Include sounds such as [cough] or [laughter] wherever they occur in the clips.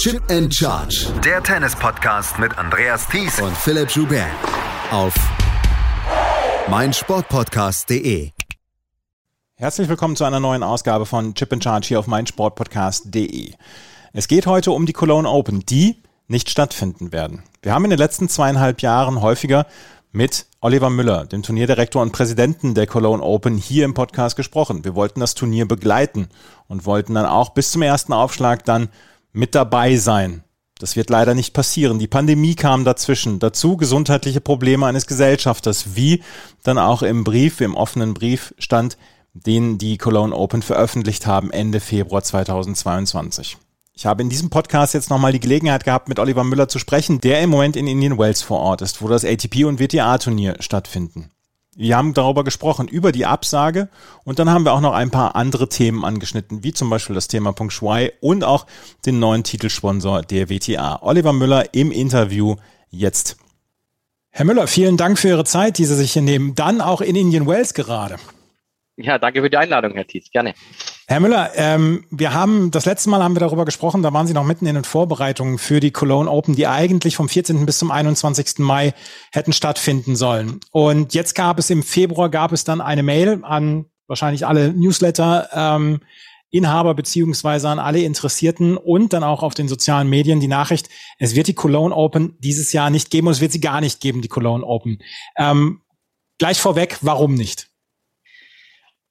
Chip and Charge. Der Tennis-Podcast mit Andreas Thies und Philipp Joubert. Auf meinsportpodcast.de. Herzlich willkommen zu einer neuen Ausgabe von Chip and Charge hier auf meinsportpodcast.de. Es geht heute um die Cologne Open, die nicht stattfinden werden. Wir haben in den letzten zweieinhalb Jahren häufiger mit Oliver Müller, dem Turnierdirektor und Präsidenten der Cologne Open, hier im Podcast gesprochen. Wir wollten das Turnier begleiten und wollten dann auch bis zum ersten Aufschlag dann mit dabei sein. Das wird leider nicht passieren. Die Pandemie kam dazwischen. Dazu gesundheitliche Probleme eines Gesellschafters, wie dann auch im Brief, im offenen Brief stand, den die Cologne Open veröffentlicht haben Ende Februar 2022. Ich habe in diesem Podcast jetzt nochmal die Gelegenheit gehabt, mit Oliver Müller zu sprechen, der im Moment in Indian Wells vor Ort ist, wo das ATP und WTA-Turnier stattfinden. Wir haben darüber gesprochen, über die Absage und dann haben wir auch noch ein paar andere Themen angeschnitten, wie zum Beispiel das Thema Peng Shuai und auch den neuen Titelsponsor der WTA. Oliver Müller im Interview jetzt. Herr Müller, vielen Dank für Ihre Zeit, die Sie sich hier nehmen. Dann auch in Indian Wells gerade. Ja, danke für die Einladung, Herr Tietz. Gerne. Herr Müller, ähm, wir haben das letzte Mal haben wir darüber gesprochen, da waren Sie noch mitten in den Vorbereitungen für die Cologne Open, die eigentlich vom 14. bis zum 21. Mai hätten stattfinden sollen. Und jetzt gab es im Februar gab es dann eine Mail an wahrscheinlich alle Newsletter. Ähm, Inhaber beziehungsweise an alle Interessierten und dann auch auf den sozialen Medien die Nachricht, es wird die Cologne Open dieses Jahr nicht geben und es wird sie gar nicht geben, die Cologne Open. Ähm, gleich vorweg, warum nicht?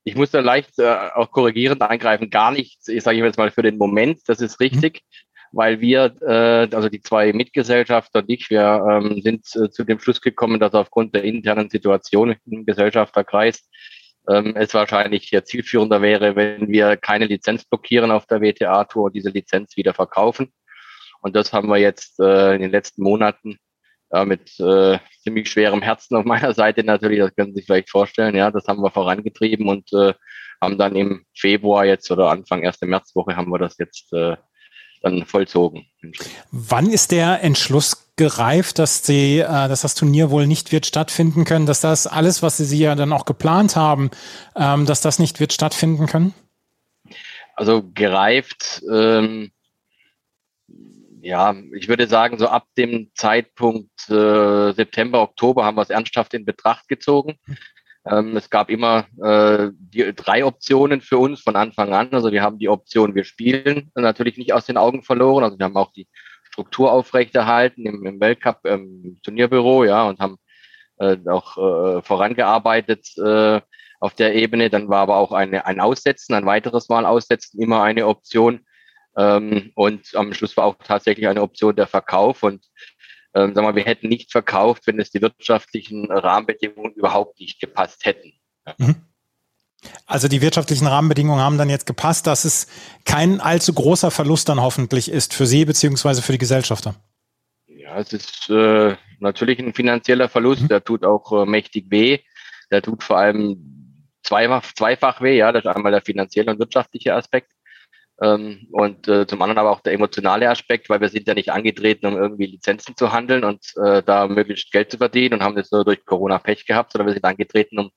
Ich muss da leicht äh, auch korrigierend eingreifen. Gar nichts, ich sage jetzt mal für den Moment, das ist richtig, mhm. weil wir, äh, also die zwei Mitgesellschafter und ich, wir ähm, sind äh, zu dem Schluss gekommen, dass aufgrund der internen Situation im Gesellschafterkreis ähm, es wahrscheinlich ja, zielführender wäre, wenn wir keine Lizenz blockieren auf der WTA-Tour und diese Lizenz wieder verkaufen. Und das haben wir jetzt äh, in den letzten Monaten ja, mit äh, ziemlich schwerem Herzen auf [laughs] meiner Seite natürlich, das können Sie sich vielleicht vorstellen. Ja, das haben wir vorangetrieben und äh, haben dann im Februar jetzt oder Anfang erste Märzwoche haben wir das jetzt äh, dann vollzogen. Wann ist der Entschluss gereift, dass die, äh, dass das Turnier wohl nicht wird stattfinden können, dass das alles, was Sie ja dann auch geplant haben, ähm, dass das nicht wird stattfinden können? Also gereift. Ähm, ja, ich würde sagen, so ab dem Zeitpunkt äh, September, Oktober haben wir es ernsthaft in Betracht gezogen. Ähm, es gab immer äh, die, drei Optionen für uns von Anfang an. Also wir haben die Option, wir spielen natürlich nicht aus den Augen verloren. Also wir haben auch die Struktur aufrechterhalten im, im Weltcup, ähm, im Turnierbüro, ja, und haben äh, auch äh, vorangearbeitet äh, auf der Ebene. Dann war aber auch eine, ein Aussetzen, ein weiteres Mal Aussetzen immer eine Option. Ähm, und am Schluss war auch tatsächlich eine Option der Verkauf. Und ähm, sagen wir, wir hätten nicht verkauft, wenn es die wirtschaftlichen Rahmenbedingungen überhaupt nicht gepasst hätten. Mhm. Also die wirtschaftlichen Rahmenbedingungen haben dann jetzt gepasst, dass es kein allzu großer Verlust dann hoffentlich ist für Sie beziehungsweise für die Gesellschafter. Ja, es ist äh, natürlich ein finanzieller Verlust, mhm. der tut auch äh, mächtig weh. Der tut vor allem zweifach, zweifach weh, ja, das ist einmal der finanzielle und wirtschaftliche Aspekt. Ähm, und äh, zum anderen aber auch der emotionale Aspekt, weil wir sind ja nicht angetreten, um irgendwie Lizenzen zu handeln und äh, da möglichst Geld zu verdienen und haben das nur durch Corona Pech gehabt, sondern wir sind angetreten, um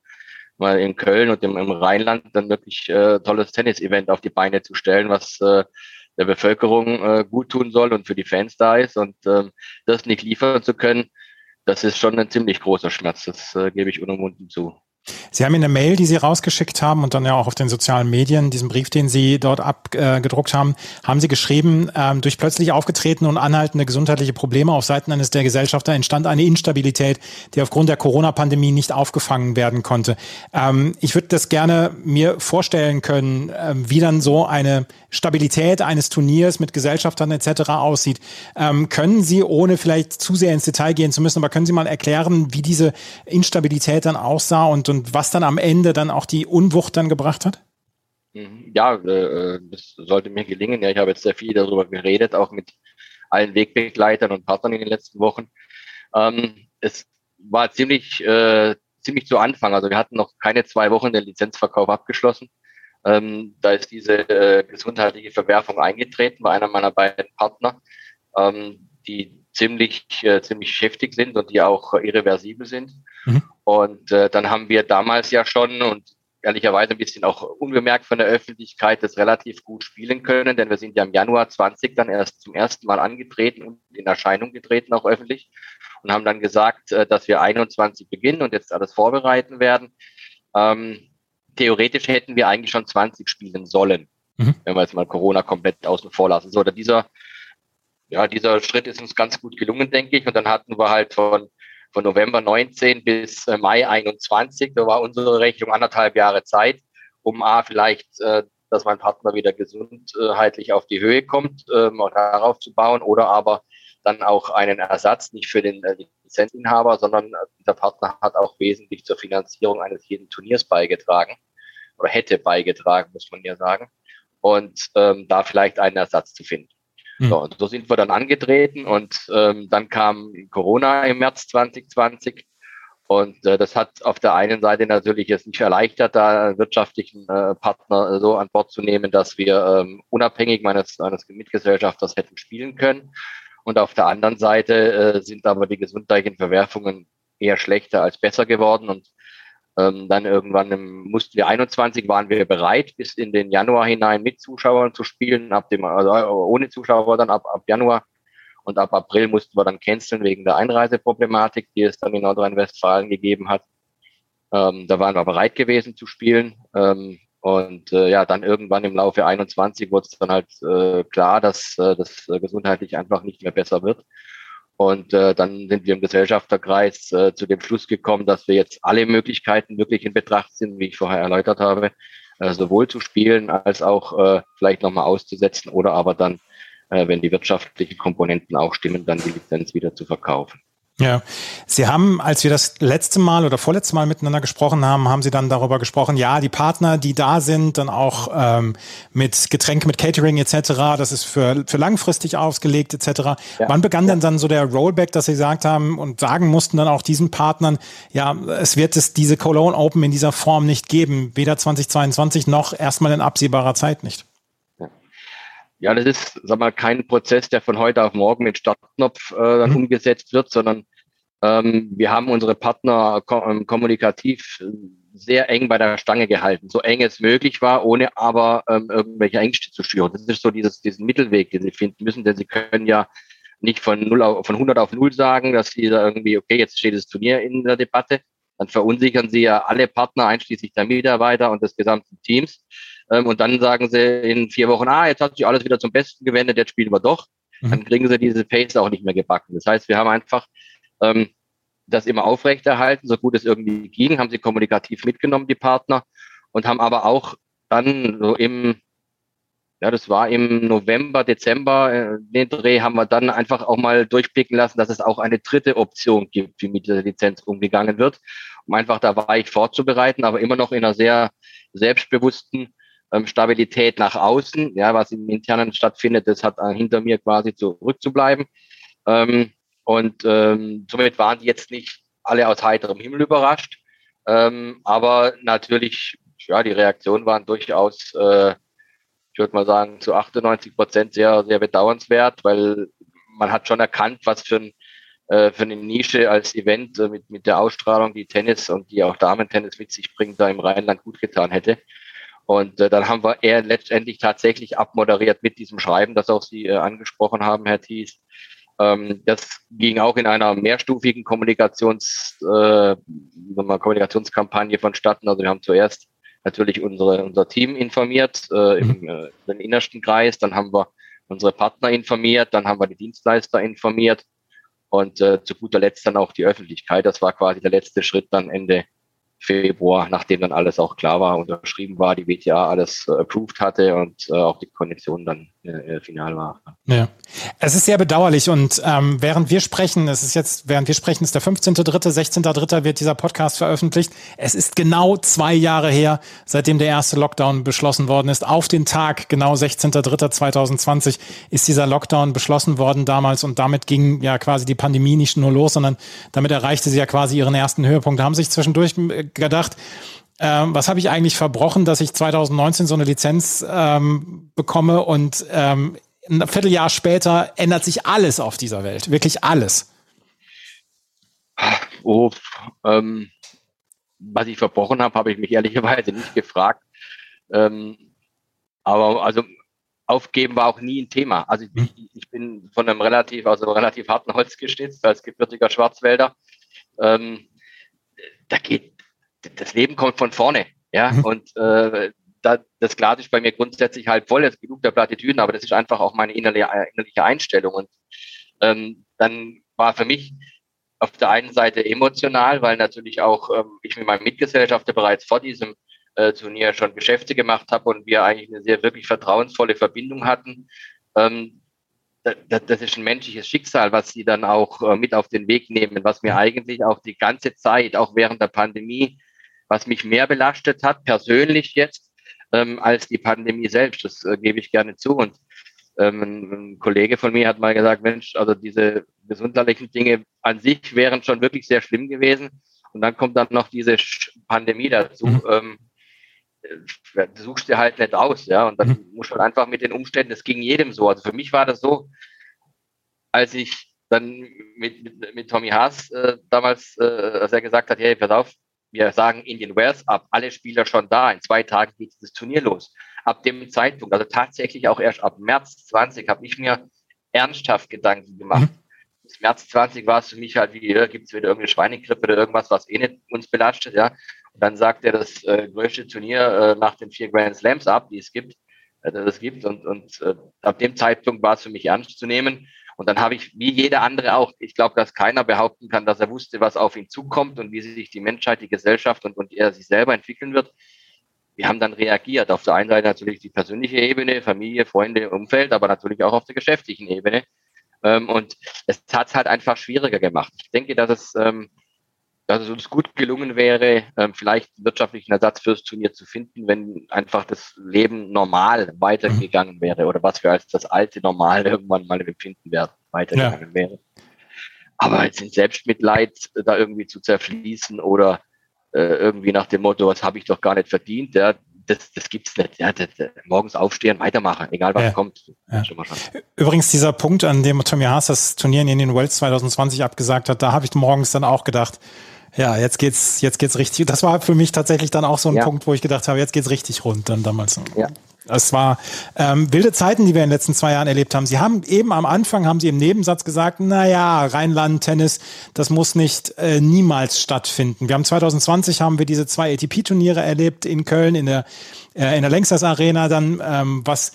mal in Köln und im, im Rheinland dann wirklich äh, tolles Tennis-Event auf die Beine zu stellen, was äh, der Bevölkerung äh, gut tun soll und für die Fans da ist. Und äh, das nicht liefern zu können, das ist schon ein ziemlich großer Schmerz. Das äh, gebe ich unumwunden zu. Sie haben in der Mail, die Sie rausgeschickt haben und dann ja auch auf den sozialen Medien, diesen Brief, den Sie dort abgedruckt haben, haben Sie geschrieben, ähm, durch plötzlich aufgetretene und anhaltende gesundheitliche Probleme auf Seiten eines der Gesellschafter entstand eine Instabilität, die aufgrund der Corona-Pandemie nicht aufgefangen werden konnte. Ähm, ich würde das gerne mir vorstellen können, äh, wie dann so eine Stabilität eines Turniers mit Gesellschaftern etc. aussieht. Ähm, können Sie, ohne vielleicht zu sehr ins Detail gehen zu müssen, aber können Sie mal erklären, wie diese Instabilität dann aussah und und was dann am Ende dann auch die Unwucht dann gebracht hat? Mhm. Ja, äh, das sollte mir gelingen. Ja, ich habe jetzt sehr viel darüber geredet, auch mit allen Wegbegleitern und Partnern in den letzten Wochen. Ähm, es war ziemlich, äh, ziemlich zu Anfang. Also wir hatten noch keine zwei Wochen den Lizenzverkauf abgeschlossen. Ähm, da ist diese äh, gesundheitliche Verwerfung eingetreten bei einer meiner beiden Partner, ähm, die ziemlich, äh, ziemlich heftig sind und die auch irreversibel sind. Mhm. Und äh, dann haben wir damals ja schon, und ehrlicherweise ein bisschen auch unbemerkt von der Öffentlichkeit das relativ gut spielen können, denn wir sind ja im Januar 20 dann erst zum ersten Mal angetreten und in Erscheinung getreten, auch öffentlich, und haben dann gesagt, äh, dass wir 21 beginnen und jetzt alles vorbereiten werden. Ähm, theoretisch hätten wir eigentlich schon 20 spielen sollen, mhm. wenn wir jetzt mal Corona komplett außen vor lassen. So, oder dieser, ja, dieser Schritt ist uns ganz gut gelungen, denke ich. Und dann hatten wir halt von von November 19 bis äh, Mai 21. Da war unsere Rechnung anderthalb Jahre Zeit, um A, vielleicht, äh, dass mein Partner wieder gesundheitlich auf die Höhe kommt, ähm, auch darauf zu bauen oder aber dann auch einen Ersatz, nicht für den äh, Lizenzinhaber, sondern dieser Partner hat auch wesentlich zur Finanzierung eines jeden Turniers beigetragen oder hätte beigetragen, muss man ja sagen. Und ähm, da vielleicht einen Ersatz zu finden. Mhm. So, so sind wir dann angetreten und ähm, dann kam Corona im März 2020. Und äh, das hat auf der einen Seite natürlich jetzt nicht erleichtert, da wirtschaftlichen äh, Partner so an Bord zu nehmen, dass wir ähm, unabhängig meines, meines Mitgesellschafters hätten spielen können. Und auf der anderen Seite äh, sind aber die gesundheitlichen Verwerfungen eher schlechter als besser geworden. Und ähm, dann irgendwann im, mussten wir 21 waren wir bereit, bis in den Januar hinein mit Zuschauern zu spielen, ab dem, also ohne Zuschauer dann ab, ab Januar. Und ab April mussten wir dann canceln wegen der Einreiseproblematik, die es dann in Nordrhein-Westfalen gegeben hat. Ähm, da waren wir bereit gewesen zu spielen. Ähm, und äh, ja, dann irgendwann im Laufe 21 wurde es dann halt äh, klar, dass äh, das gesundheitlich einfach nicht mehr besser wird. Und äh, dann sind wir im Gesellschafterkreis äh, zu dem Schluss gekommen, dass wir jetzt alle Möglichkeiten wirklich in Betracht sind, wie ich vorher erläutert habe, äh, sowohl zu spielen als auch äh, vielleicht nochmal auszusetzen oder aber dann, äh, wenn die wirtschaftlichen Komponenten auch stimmen, dann die Lizenz wieder zu verkaufen. Ja, Sie haben, als wir das letzte Mal oder vorletzte Mal miteinander gesprochen haben, haben Sie dann darüber gesprochen, ja, die Partner, die da sind, dann auch ähm, mit Getränke, mit Catering etc., das ist für, für langfristig ausgelegt etc. Ja. Wann begann ja. denn dann so der Rollback, dass Sie gesagt haben und sagen mussten dann auch diesen Partnern, ja, es wird es diese Cologne Open in dieser Form nicht geben, weder 2022 noch erstmal in absehbarer Zeit nicht? Ja, das ist, sag mal, kein Prozess, der von heute auf morgen mit Startknopf äh, dann mhm. umgesetzt wird, sondern wir haben unsere Partner ähm, kommunikativ sehr eng bei der Stange gehalten, so eng es möglich war, ohne aber ähm, irgendwelche Ängste zu schüren. Das ist so dieses, diesen Mittelweg, den sie finden müssen, denn sie können ja nicht von null auf, von 100 auf null sagen, dass sie da irgendwie, okay, jetzt steht das Turnier in der Debatte. Dann verunsichern sie ja alle Partner, einschließlich der Mitarbeiter und des gesamten Teams. Ähm, und dann sagen sie in vier Wochen, ah, jetzt hat sich alles wieder zum Besten gewendet, jetzt spielen wir doch. Mhm. Dann kriegen sie diese Pace auch nicht mehr gebacken. Das heißt, wir haben einfach ähm, das immer aufrechterhalten, so gut es irgendwie ging, haben sie kommunikativ mitgenommen, die Partner, und haben aber auch dann so im, ja, das war im November, Dezember, äh, den Dreh haben wir dann einfach auch mal durchblicken lassen, dass es auch eine dritte Option gibt, wie mit dieser Lizenz umgegangen wird, um einfach da war ich vorzubereiten, aber immer noch in einer sehr selbstbewussten ähm, Stabilität nach außen, ja, was im Internen stattfindet, das hat äh, hinter mir quasi zurückzubleiben. Ähm, und ähm, somit waren die jetzt nicht alle aus heiterem Himmel überrascht. Ähm, aber natürlich, ja, die Reaktionen waren durchaus, äh, ich würde mal sagen, zu 98 Prozent sehr, sehr bedauernswert, weil man hat schon erkannt, was für, ein, äh, für eine Nische als Event äh, mit, mit der Ausstrahlung, die Tennis und die auch Damen-Tennis mit sich bringt, da im Rheinland gut getan hätte. Und äh, dann haben wir eher letztendlich tatsächlich abmoderiert mit diesem Schreiben, das auch Sie äh, angesprochen haben, Herr Thies. Ähm, das ging auch in einer mehrstufigen Kommunikations, äh, Kommunikationskampagne vonstatten. Also wir haben zuerst natürlich unsere, unser Team informiert äh, im, mhm. äh, im innersten Kreis, dann haben wir unsere Partner informiert, dann haben wir die Dienstleister informiert und äh, zu guter Letzt dann auch die Öffentlichkeit. Das war quasi der letzte Schritt dann Ende Februar, nachdem dann alles auch klar war, unterschrieben war, die WTA alles äh, approved hatte und äh, auch die Kondition dann äh, final war. Ja, es ist sehr bedauerlich und ähm, während wir sprechen, es ist jetzt, während wir sprechen, ist der 15.3., 16.3. wird dieser Podcast veröffentlicht. Es ist genau zwei Jahre her, seitdem der erste Lockdown beschlossen worden ist. Auf den Tag, genau 16.3.2020, ist dieser Lockdown beschlossen worden damals und damit ging ja quasi die Pandemie nicht nur los, sondern damit erreichte sie ja quasi ihren ersten Höhepunkt. Haben sich zwischendurch äh, gedacht, ähm, was habe ich eigentlich verbrochen, dass ich 2019 so eine Lizenz ähm, bekomme und ähm, ein Vierteljahr später ändert sich alles auf dieser Welt, wirklich alles. Oh, ähm, was ich verbrochen habe, habe ich mich ehrlicherweise nicht gefragt. Ähm, aber also aufgeben war auch nie ein Thema. Also ich, hm. ich bin von einem relativ, also relativ harten Holz gestützt als gebürtiger Schwarzwälder. Ähm, da geht, das Leben kommt von vorne. Ja, mhm. und äh, da, das Glas ist bei mir grundsätzlich halt voll, es ist genug der Plattitüden, aber das ist einfach auch meine innerliche, innerliche Einstellung. Und ähm, dann war für mich auf der einen Seite emotional, weil natürlich auch ähm, ich mit meinem Mitgesellschafter bereits vor diesem äh, Turnier schon Geschäfte gemacht habe und wir eigentlich eine sehr wirklich vertrauensvolle Verbindung hatten. Ähm, das, das ist ein menschliches Schicksal, was sie dann auch äh, mit auf den Weg nehmen, was mir eigentlich auch die ganze Zeit, auch während der Pandemie, was mich mehr belastet hat, persönlich jetzt, ähm, als die Pandemie selbst. Das äh, gebe ich gerne zu. Und ähm, ein, Kollege von mir hat mal gesagt, Mensch, also diese gesundheitlichen Dinge an sich wären schon wirklich sehr schlimm gewesen. Und dann kommt dann noch diese Pandemie dazu. Mhm. Ähm, äh, suchst du halt nicht aus, ja. Und dann mhm. muss man einfach mit den Umständen, das ging jedem so. Also für mich war das so, als ich dann mit, mit, mit Tommy Haas äh, damals, äh, als er gesagt hat, hey, pass auf, wir sagen Indian Wells ab, alle Spieler schon da, in zwei Tagen geht das Turnier los. Ab dem Zeitpunkt, also tatsächlich auch erst ab März 20, habe ich mir ernsthaft Gedanken gemacht. Mhm. Bis März 20 war es für mich halt wie, äh, gibt es wieder irgendeine Schweinegrippe oder irgendwas, was eh nicht uns belastet, ja. Und dann sagt er das äh, größte Turnier äh, nach den vier Grand Slams ab, die es gibt, äh, das es gibt. Und, und äh, ab dem Zeitpunkt war es für mich ernst zu nehmen. Und dann habe ich, wie jeder andere auch, ich glaube, dass keiner behaupten kann, dass er wusste, was auf ihn zukommt und wie sich die Menschheit, die Gesellschaft und, und er sich selber entwickeln wird. Wir haben dann reagiert. Auf der einen Seite natürlich die persönliche Ebene, Familie, Freunde, Umfeld, aber natürlich auch auf der geschäftlichen Ebene. Ähm, und es hat es halt einfach schwieriger gemacht. Ich denke, dass es ähm, dass es uns gut gelungen wäre, ähm, vielleicht wirtschaftlichen Ersatz fürs Turnier zu finden, wenn einfach das Leben normal weitergegangen wäre oder was wir als das alte Normal [laughs] irgendwann mal empfinden werden, weitergegangen ja. wäre. Aber jetzt in Selbstmitleid da irgendwie zu zerfließen oder äh, irgendwie nach dem Motto, was habe ich doch gar nicht verdient, ja, das, das gibt's nicht. Ja, das, das, morgens aufstehen, weitermachen, egal was ja. kommt. Ja. Übrigens, dieser Punkt, an dem Tommy Haas das Turnier in den Wells 2020 abgesagt hat, da habe ich morgens dann auch gedacht, ja, jetzt geht's, jetzt geht's richtig. Das war für mich tatsächlich dann auch so ein ja. Punkt, wo ich gedacht habe, jetzt geht's richtig rund dann damals. Ja. Es war ähm, wilde Zeiten, die wir in den letzten zwei Jahren erlebt haben. Sie haben eben am Anfang, haben Sie im Nebensatz gesagt, na ja, Rheinland-Tennis, das muss nicht äh, niemals stattfinden. Wir haben 2020 haben wir diese zwei ATP-Turniere erlebt in Köln, in der, äh, in der Längstes Arena dann, ähm, was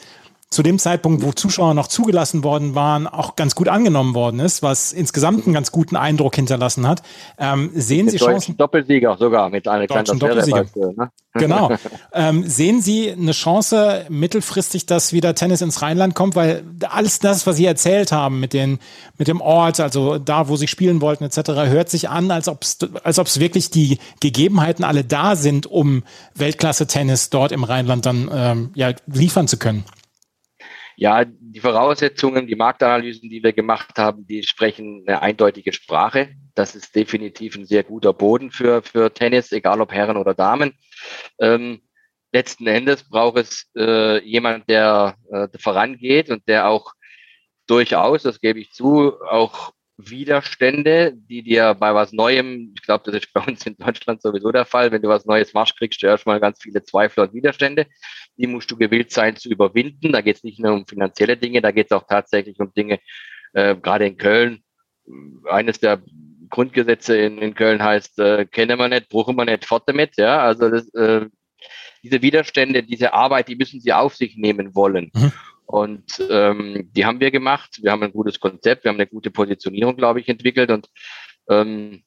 zu dem Zeitpunkt, wo Zuschauer noch zugelassen worden waren, auch ganz gut angenommen worden ist, was insgesamt einen ganz guten Eindruck hinterlassen hat. Ähm, sehen mit Sie Chancen? Doppelsieger sogar mit Alexander Doppelsieger. Ne? [laughs] Genau. ähm, sehen Sie eine Chance mittelfristig, dass wieder Tennis ins Rheinland kommt, weil alles das, was Sie erzählt haben mit den mit dem Ort, also da, wo Sie spielen wollten etc., hört sich an, als ob es als ob es wirklich die Gegebenheiten alle da sind, um Weltklasse-Tennis dort im Rheinland dann ähm, ja liefern zu können. Ja, die Voraussetzungen, die Marktanalysen, die wir gemacht haben, die sprechen eine eindeutige Sprache. Das ist definitiv ein sehr guter Boden für, für Tennis, egal ob Herren oder Damen. Ähm, letzten Endes braucht es äh, jemand, der äh, vorangeht und der auch durchaus, das gebe ich zu, auch Widerstände, die dir bei was Neuem, ich glaube, das ist bei uns in Deutschland sowieso der Fall, wenn du was Neues machst, kriegst du erstmal ganz viele Zweifel und Widerstände. Die musst du gewillt sein zu überwinden. Da geht es nicht nur um finanzielle Dinge, da geht es auch tatsächlich um Dinge, äh, gerade in Köln. Eines der Grundgesetze in, in Köln heißt, äh, kennen wir nicht, brauchen wir nicht, fort damit. Ja, also das, äh, diese Widerstände, diese Arbeit, die müssen sie auf sich nehmen wollen. Mhm. Und ähm, die haben wir gemacht. Wir haben ein gutes Konzept, wir haben eine gute Positionierung, glaube ich, entwickelt. Und ähm,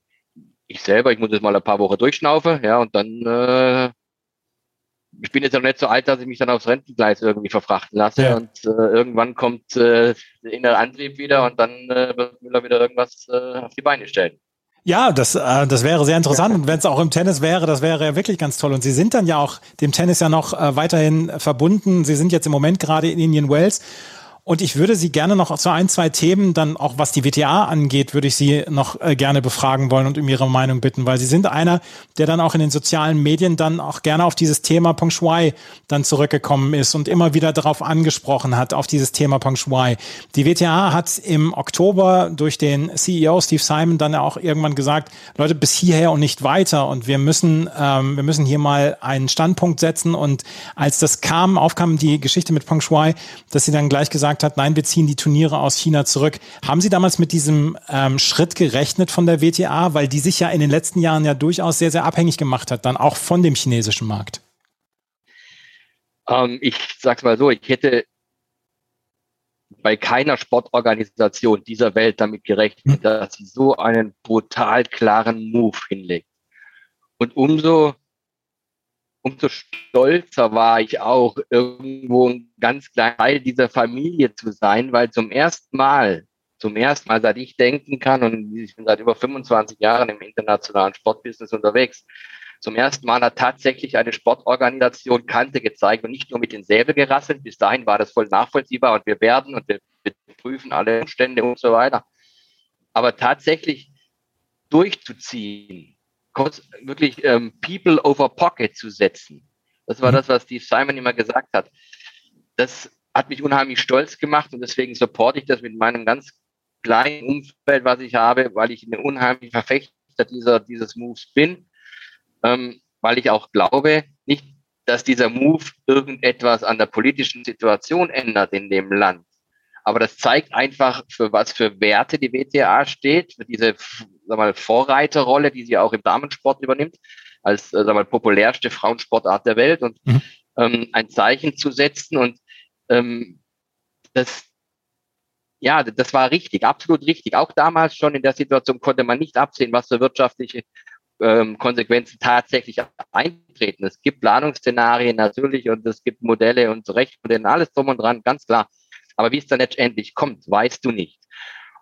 ich selber, ich muss jetzt mal ein paar Wochen durchschnaufen, ja, und dann äh, ich bin jetzt noch nicht so alt, dass ich mich dann aufs Rentengleis irgendwie verfrachten lasse ja. und äh, irgendwann kommt äh, der innere Antrieb wieder und dann äh, wird Müller wieder irgendwas äh, auf die Beine stellen. Ja, das, äh, das wäre sehr interessant. Und wenn es auch im Tennis wäre, das wäre ja wirklich ganz toll. Und Sie sind dann ja auch dem Tennis ja noch äh, weiterhin verbunden. Sie sind jetzt im Moment gerade in Indian Wells. Und ich würde Sie gerne noch zu ein, zwei Themen, dann auch was die WTA angeht, würde ich Sie noch äh, gerne befragen wollen und um Ihre Meinung bitten, weil Sie sind einer, der dann auch in den sozialen Medien dann auch gerne auf dieses Thema Peng Shui dann zurückgekommen ist und immer wieder darauf angesprochen hat, auf dieses Thema Peng Shui. Die WTA hat im Oktober durch den CEO Steve Simon dann auch irgendwann gesagt, Leute, bis hierher und nicht weiter und wir müssen, ähm, wir müssen hier mal einen Standpunkt setzen und als das kam, aufkam die Geschichte mit Peng Shui, dass sie dann gleich gesagt gesagt hat, nein, wir ziehen die Turniere aus China zurück. Haben Sie damals mit diesem ähm, Schritt gerechnet von der WTA, weil die sich ja in den letzten Jahren ja durchaus sehr, sehr abhängig gemacht hat, dann auch von dem chinesischen Markt? Ähm, ich sag's mal so, ich hätte bei keiner Sportorganisation dieser Welt damit gerechnet, hm. dass sie so einen brutal klaren Move hinlegt. Und umso umso stolzer war ich auch, irgendwo ein ganz kleiner Teil dieser Familie zu sein, weil zum ersten Mal, zum ersten Mal, seit ich denken kann, und ich bin seit über 25 Jahren im internationalen Sportbusiness unterwegs, zum ersten Mal hat tatsächlich eine Sportorganisation Kante gezeigt und nicht nur mit den Säbel gerasselt. Bis dahin war das voll nachvollziehbar und wir werden und wir, prüfen alle Umstände und so weiter. Aber tatsächlich durchzuziehen, wirklich ähm, People over Pocket zu setzen. Das war mhm. das, was Steve Simon immer gesagt hat. Das hat mich unheimlich stolz gemacht und deswegen supporte ich das mit meinem ganz kleinen Umfeld, was ich habe, weil ich ein unheimlich Verfechter dieser, dieses Moves bin, ähm, weil ich auch glaube, nicht, dass dieser Move irgendetwas an der politischen Situation ändert in dem Land. Aber das zeigt einfach, für was für Werte die WTA steht, für diese sag mal, Vorreiterrolle, die sie auch im Damensport übernimmt, als äh, sag mal, populärste Frauensportart der Welt und mhm. ähm, ein Zeichen zu setzen. Und ähm, das, ja, das war richtig, absolut richtig. Auch damals schon in der Situation konnte man nicht absehen, was für wirtschaftliche ähm, Konsequenzen tatsächlich eintreten. Es gibt Planungsszenarien natürlich und es gibt Modelle und Rechtsmodelle, alles drum und dran, ganz klar. Aber wie es dann letztendlich kommt, weißt du nicht.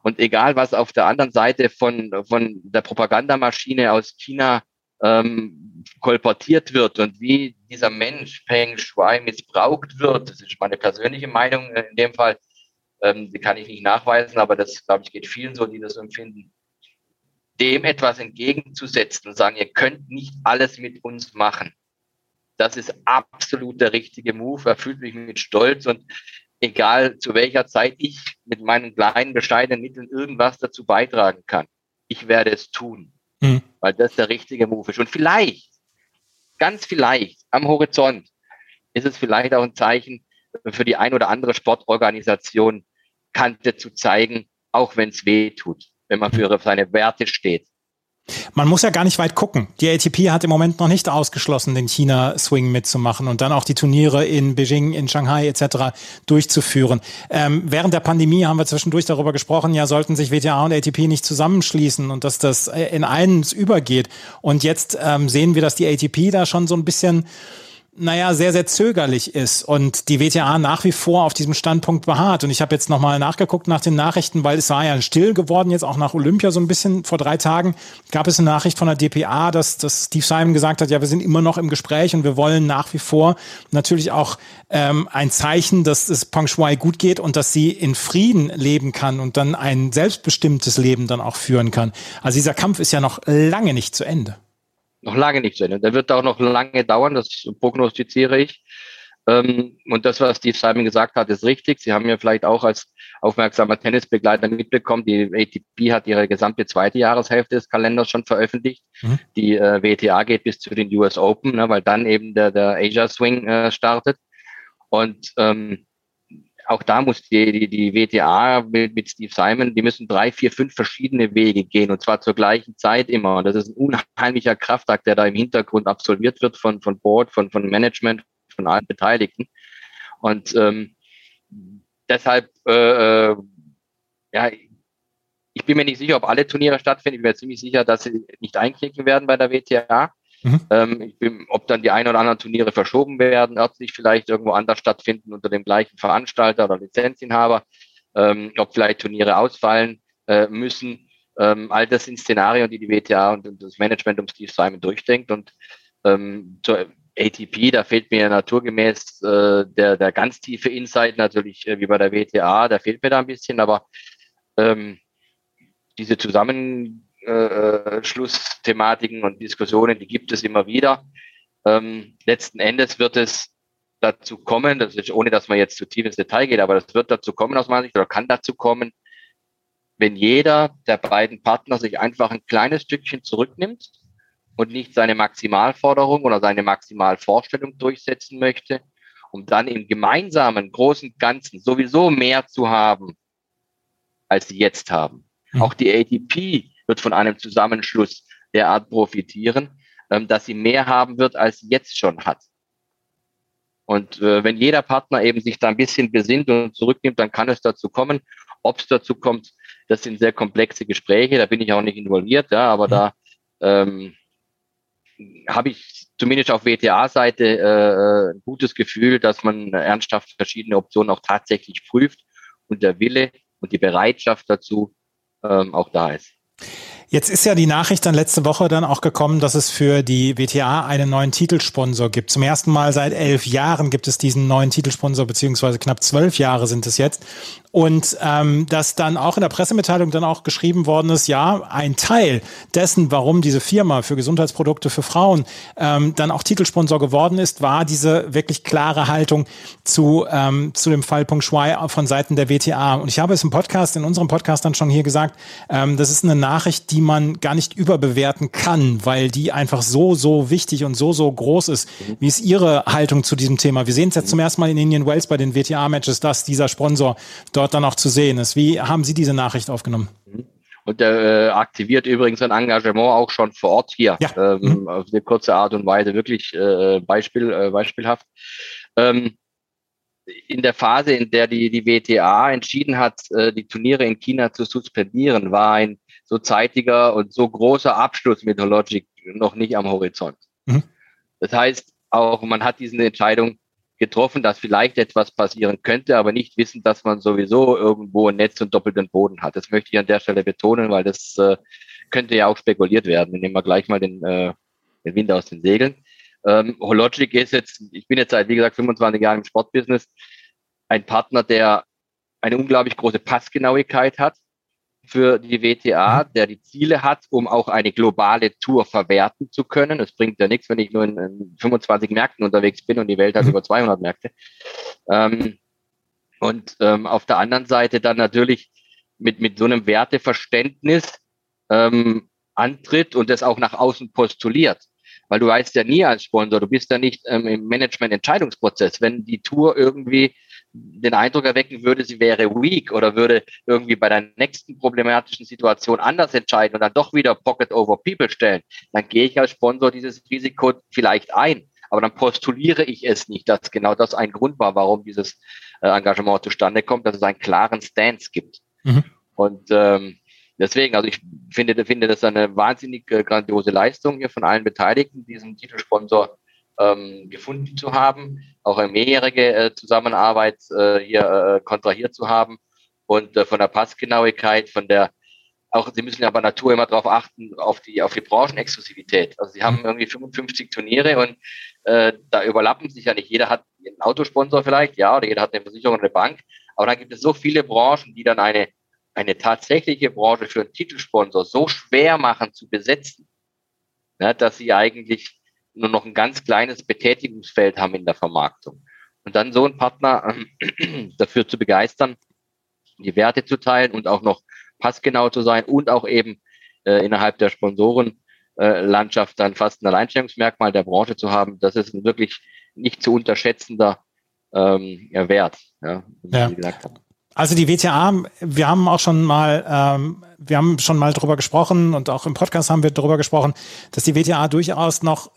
Und egal, was auf der anderen Seite von, von der Propagandamaschine aus China ähm, kolportiert wird und wie dieser Mensch Peng Shui missbraucht wird, das ist meine persönliche Meinung in dem Fall, ähm, die kann ich nicht nachweisen, aber das, glaube ich, geht vielen so, die das empfinden, dem etwas entgegenzusetzen und sagen, ihr könnt nicht alles mit uns machen. Das ist absolut der richtige Move. Er fühlt mich mit Stolz und egal zu welcher Zeit ich mit meinen kleinen, bescheidenen Mitteln irgendwas dazu beitragen kann. Ich werde es tun, mhm. weil das der richtige Move ist. Und vielleicht, ganz vielleicht am Horizont ist es vielleicht auch ein Zeichen für die ein oder andere Sportorganisation, Kante zu zeigen, auch wenn es weh tut, wenn man für seine Werte steht. Man muss ja gar nicht weit gucken. Die ATP hat im Moment noch nicht ausgeschlossen, den China-Swing mitzumachen und dann auch die Turniere in Beijing, in Shanghai etc. durchzuführen. Ähm, während der Pandemie haben wir zwischendurch darüber gesprochen, ja, sollten sich WTA und ATP nicht zusammenschließen und dass das äh, in eins übergeht. Und jetzt ähm, sehen wir, dass die ATP da schon so ein bisschen naja, sehr, sehr zögerlich ist und die WTA nach wie vor auf diesem Standpunkt beharrt. Und ich habe jetzt nochmal nachgeguckt nach den Nachrichten, weil es war ja still geworden, jetzt auch nach Olympia so ein bisschen vor drei Tagen, gab es eine Nachricht von der DPA, dass, dass Steve Simon gesagt hat, ja, wir sind immer noch im Gespräch und wir wollen nach wie vor natürlich auch ähm, ein Zeichen, dass es Peng Shui gut geht und dass sie in Frieden leben kann und dann ein selbstbestimmtes Leben dann auch führen kann. Also dieser Kampf ist ja noch lange nicht zu Ende noch lange nicht zu Ende. Der wird auch noch lange dauern, das prognostiziere ich. Ähm, und das, was Steve Simon gesagt hat, ist richtig. Sie haben ja vielleicht auch als aufmerksamer Tennisbegleiter mitbekommen, die ATP hat ihre gesamte zweite Jahreshälfte des Kalenders schon veröffentlicht. Mhm. Die äh, WTA geht bis zu den US Open, ne, weil dann eben der, der Asia Swing äh, startet. Und ähm, auch da muss die, die, die WTA mit, mit Steve Simon, die müssen drei, vier, fünf verschiedene Wege gehen und zwar zur gleichen Zeit immer. Und das ist ein unheimlicher Kraftakt, der da im Hintergrund absolviert wird von, von Board, von, von Management, von allen Beteiligten. Und ähm, deshalb, äh, äh ja, ich bin mir nicht sicher, ob alle Turniere stattfinden. Ich bin mir ziemlich sicher, dass sie nicht einklicken werden bei der WTA. Mhm. Ähm, bin, ob dann die ein oder anderen Turniere verschoben werden, örtlich vielleicht irgendwo anders stattfinden unter dem gleichen Veranstalter oder Lizenzinhaber, ähm, ob vielleicht Turniere ausfallen äh, müssen. Ähm, all das sind Szenarien, die die WTA und, und, das Management um Steve Simon durchdenkt. Und ähm, zur ATP, da fehlt mir naturgemäß äh, der, der ganz tiefe Insight natürlich, äh, wie bei der WTA, da fehlt mir da ein bisschen, aber ähm, diese Zusammenschlussthematiken äh, und Diskussionen, die gibt es immer wieder. Ähm, letzten Endes wird es dazu kommen, das ist, ohne dass man jetzt zu tief ins Detail geht, aber das wird dazu kommen aus meiner Sicht oder kann dazu kommen, wenn jeder der beiden Partner sich einfach ein kleines Stückchen zurücknimmt und nicht seine Maximalforderung oder seine Maximalvorstellung durchsetzen möchte, um dann im gemeinsamen großen Ganzen sowieso mehr zu haben, als sie jetzt haben. Mhm. Auch die ATP wird von einem Zusammenschluss derart profitieren, ähm, dass sie mehr haben wird, als sie jetzt schon hat. Und äh, wenn jeder Partner eben sich da ein bisschen besinnt und zurücknimmt, dann kann es dazu kommen. Ob es dazu kommt, das sind sehr komplexe Gespräche, da bin ich auch nicht involviert, ja, aber mhm. da ähm, habe ich zumindest auf WTA-Seite äh, ein gutes Gefühl, dass man ernsthaft verschiedene Optionen auch tatsächlich prüft und der Wille und die Bereitschaft dazu ähm, auch da ist. Jetzt ist ja die Nachricht dann letzte Woche dann auch gekommen, dass es für die WTA einen neuen Titelsponsor gibt. Zum ersten Mal seit elf Jahren gibt es diesen neuen Titelsponsor, beziehungsweise knapp zwölf Jahre sind es jetzt. Und ähm, dass dann auch in der Pressemitteilung dann auch geschrieben worden ist, ja, ein Teil dessen, warum diese Firma für Gesundheitsprodukte für Frauen ähm, dann auch Titelsponsor geworden ist, war diese wirklich klare Haltung zu, ähm, zu dem Fall Peng Shuai von Seiten der WTA. Und ich habe es im Podcast, in unserem Podcast dann schon hier gesagt, ähm, das ist eine Nachricht, die man gar nicht überbewerten kann, weil die einfach so, so wichtig und so, so groß ist. Wie ist Ihre Haltung zu diesem Thema? Wir sehen es jetzt zum ersten Mal in Indian Wells bei den WTA-Matches, dass dieser Sponsor dort dann auch zu sehen ist. Wie haben Sie diese Nachricht aufgenommen? Und der äh, aktiviert übrigens sein Engagement auch schon vor Ort hier. Ja. Ähm, mhm. Auf eine kurze Art und Weise, wirklich äh, Beispiel, äh, beispielhaft. Ähm, in der Phase, in der die, die WTA entschieden hat, äh, die Turniere in China zu suspendieren, war ein so zeitiger und so großer Abschluss mit Hologic noch nicht am Horizont. Mhm. Das heißt, auch man hat diese Entscheidung getroffen, dass vielleicht etwas passieren könnte, aber nicht wissen, dass man sowieso irgendwo ein Netz und doppelten Boden hat. Das möchte ich an der Stelle betonen, weil das äh, könnte ja auch spekuliert werden. Wir nehmen wir gleich mal den, äh, den Wind aus den Segeln. Ähm, Hologic ist jetzt, ich bin jetzt seit, wie gesagt, 25 Jahren im Sportbusiness, ein Partner, der eine unglaublich große Passgenauigkeit hat für die WTA, mhm. der die Ziele hat, um auch eine globale Tour verwerten zu können. Es bringt ja nichts, wenn ich nur in, in 25 Märkten unterwegs bin und die Welt hat mhm. über 200 Märkte. Ähm, und ähm, auf der anderen Seite dann natürlich mit, mit so einem Werteverständnis ähm, antritt und das auch nach außen postuliert. Weil du weißt ja nie als Sponsor, du bist ja nicht ähm, im Management-Entscheidungsprozess. Wenn die Tour irgendwie den Eindruck erwecken würde, sie wäre weak oder würde irgendwie bei der nächsten problematischen Situation anders entscheiden und dann doch wieder Pocket over People stellen, dann gehe ich als Sponsor dieses Risiko vielleicht ein. Aber dann postuliere ich es nicht, dass genau das ein Grund war, warum dieses äh, Engagement zustande kommt, dass es einen klaren Stance gibt. Mhm. Und ähm, deswegen, also ich finde, finde das eine wahnsinnig äh, grandiose Leistung hier von allen Beteiligten, diesen Titelsponsor ähm, gefunden zu haben, auch eine mehrjährige äh, Zusammenarbeit äh, hier äh, kontrahiert zu haben und äh, von der Passgenauigkeit, von der auch, Sie müssen ja bei Natur immer darauf achten, auf die, auf die Branchenexklusivität. Also Sie haben mhm. irgendwie 55 Turniere und äh, da überlappen sich ja nicht. Jeder hat einen Autosponsor vielleicht, ja, oder jeder hat eine Versicherung oder eine Bank. Aber dann gibt es so viele Branchen, die dann eine, eine tatsächliche Branche für einen Titelsponsor so schwer machen zu besetzen, ja, dass sie eigentlich nur noch ein ganz kleines Betätigungsfeld haben in der Vermarktung. Und dann so einen Partner äh, [clears throat] dafür zu begeistern, die Werte zu teilen und auch noch passgenau zu sein und auch eben äh, innerhalb der Sponsorenlandschaft äh, dann fast ein Alleinstellungsmerkmal der Branche zu haben, das ist ein wirklich nicht zu unterschätzender ähm, Wert. Ja, ja. Also die WTA, wir haben auch schon mal, ähm, wir haben schon mal drüber gesprochen und auch im Podcast haben wir drüber gesprochen, dass die WTA durchaus noch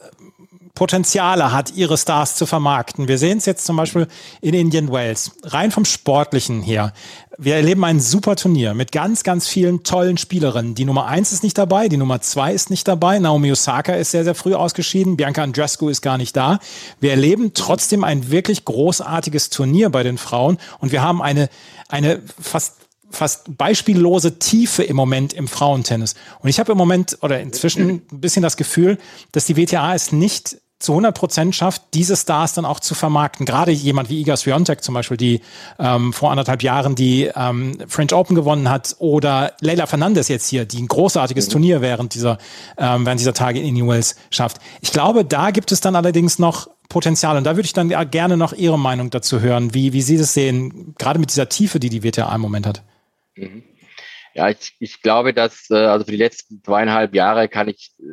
Potenziale hat, ihre Stars zu vermarkten. Wir sehen es jetzt zum Beispiel in Indian Wells. Rein vom Sportlichen her. Wir erleben ein super Turnier mit ganz, ganz vielen tollen Spielerinnen. Die Nummer eins ist nicht dabei, die Nummer zwei ist nicht dabei. Naomi Osaka ist sehr, sehr früh ausgeschieden. Bianca Andrescu ist gar nicht da. Wir erleben trotzdem ein wirklich großartiges Turnier bei den Frauen und wir haben eine, eine fast fast beispiellose Tiefe im Moment im Frauentennis. Und ich habe im Moment oder inzwischen ein bisschen das Gefühl, dass die WTA es nicht zu 100 Prozent schafft, diese Stars dann auch zu vermarkten. Gerade jemand wie Iga Swiatek zum Beispiel, die ähm, vor anderthalb Jahren die ähm, French Open gewonnen hat, oder Leila Fernandez jetzt hier, die ein großartiges mhm. Turnier während dieser, ähm, während dieser Tage in Indian Wells schafft. Ich glaube, da gibt es dann allerdings noch Potenzial. Und da würde ich dann gerne noch Ihre Meinung dazu hören, wie, wie Sie das sehen, gerade mit dieser Tiefe, die die WTA im Moment hat. Mhm. Ja, ich, ich glaube, dass, äh, also für die letzten zweieinhalb Jahre kann ich äh,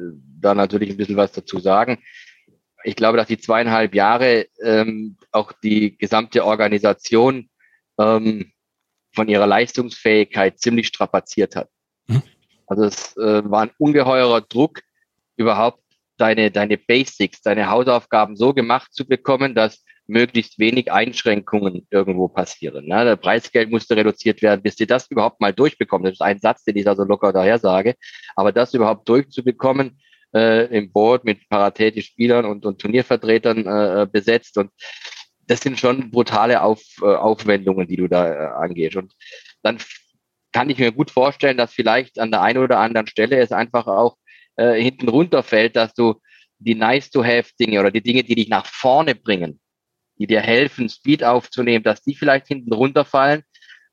da natürlich ein bisschen was dazu sagen. Ich glaube, dass die zweieinhalb Jahre ähm, auch die gesamte Organisation ähm, von ihrer Leistungsfähigkeit ziemlich strapaziert hat. Mhm. Also es äh, war ein ungeheurer Druck, überhaupt deine, deine Basics, deine Hausaufgaben so gemacht zu bekommen, dass möglichst wenig Einschränkungen irgendwo passieren. Ne? Der Preisgeld musste reduziert werden, bis sie das überhaupt mal durchbekommen. Das ist ein Satz, den ich da so locker daher sage. Aber das überhaupt durchzubekommen, äh, im Board mit paritätischen Spielern und, und Turniervertretern äh, besetzt. Und das sind schon brutale Auf, äh, Aufwendungen, die du da äh, angehst. Und dann kann ich mir gut vorstellen, dass vielleicht an der einen oder anderen Stelle es einfach auch äh, hinten runterfällt, dass du die Nice-to-Have-Dinge oder die Dinge, die dich nach vorne bringen, die dir helfen, Speed aufzunehmen, dass die vielleicht hinten runterfallen.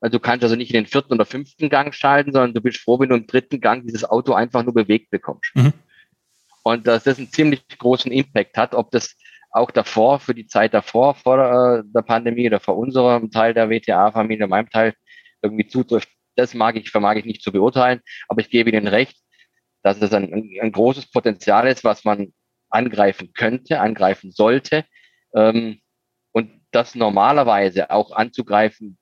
Also du kannst also nicht in den vierten oder fünften Gang schalten, sondern du bist froh, wenn du im dritten Gang dieses Auto einfach nur bewegt bekommst. Mhm. Und dass das einen ziemlich großen Impact hat, ob das auch davor, für die Zeit davor, vor äh, der Pandemie oder vor unserem Teil der WTA-Familie, meinem Teil irgendwie zutrifft, das mag ich, vermag ich nicht zu beurteilen, aber ich gebe Ihnen recht, dass es ein, ein großes Potenzial ist, was man angreifen könnte, angreifen sollte. Ähm, das normalerweise auch anzugreifen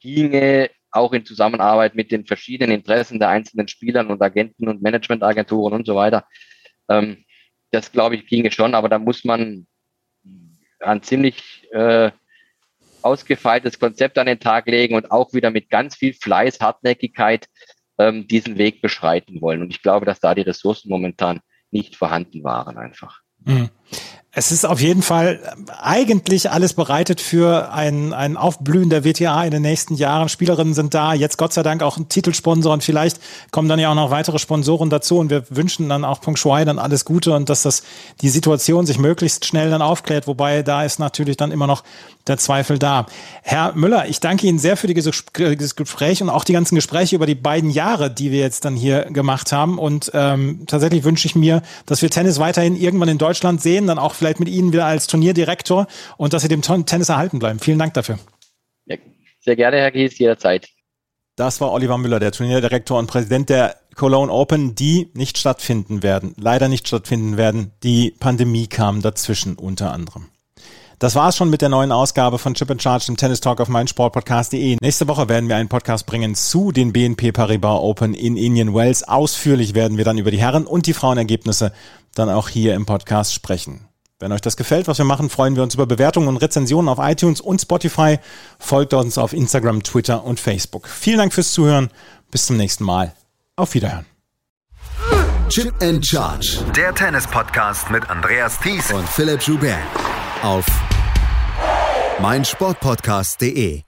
ginge, auch in Zusammenarbeit mit den verschiedenen Interessen der einzelnen Spielern und Agenten und Managementagenturen und so weiter. Ähm, das glaube ich ginge schon, aber da muss man ein ziemlich äh, ausgefeiltes Konzept an den Tag legen und auch wieder mit ganz viel Fleiß, Hartnäckigkeit ähm, diesen Weg beschreiten wollen. Und ich glaube, dass da die Ressourcen momentan nicht vorhanden waren einfach. Mhm. Es ist auf jeden Fall eigentlich alles bereitet für ein, ein Aufblühen der WTA in den nächsten Jahren. Spielerinnen sind da, jetzt Gott sei Dank auch ein Titelsponsor und vielleicht kommen dann ja auch noch weitere Sponsoren dazu und wir wünschen dann auch Peng Shuai dann alles Gute und dass das die Situation sich möglichst schnell dann aufklärt, wobei da ist natürlich dann immer noch der Zweifel da. Herr Müller, ich danke Ihnen sehr für dieses Gespräch und auch die ganzen Gespräche über die beiden Jahre, die wir jetzt dann hier gemacht haben und ähm, tatsächlich wünsche ich mir, dass wir Tennis weiterhin irgendwann in Deutschland sehen, dann auch vielleicht mit Ihnen wieder als Turnierdirektor und dass Sie dem Tennis erhalten bleiben. Vielen Dank dafür. Ja, sehr gerne, Herr Gies, jederzeit. Das war Oliver Müller, der Turnierdirektor und Präsident der Cologne Open, die nicht stattfinden werden, leider nicht stattfinden werden. Die Pandemie kam dazwischen unter anderem. Das war's schon mit der neuen Ausgabe von Chip and Charge, dem Tennis Talk auf meinsportpodcast.de. Nächste Woche werden wir einen Podcast bringen zu den BNP Paribas Open in Indian Wells. Ausführlich werden wir dann über die Herren- und die Frauenergebnisse dann auch hier im Podcast sprechen. Wenn euch das gefällt, was wir machen, freuen wir uns über Bewertungen und Rezensionen auf iTunes und Spotify. Folgt uns auf Instagram, Twitter und Facebook. Vielen Dank fürs Zuhören. Bis zum nächsten Mal. Auf Wiederhören. Chip and Charge. Der Tennis-Podcast mit Andreas Thies und Philipp Joubert. Auf meinsportpodcast.de.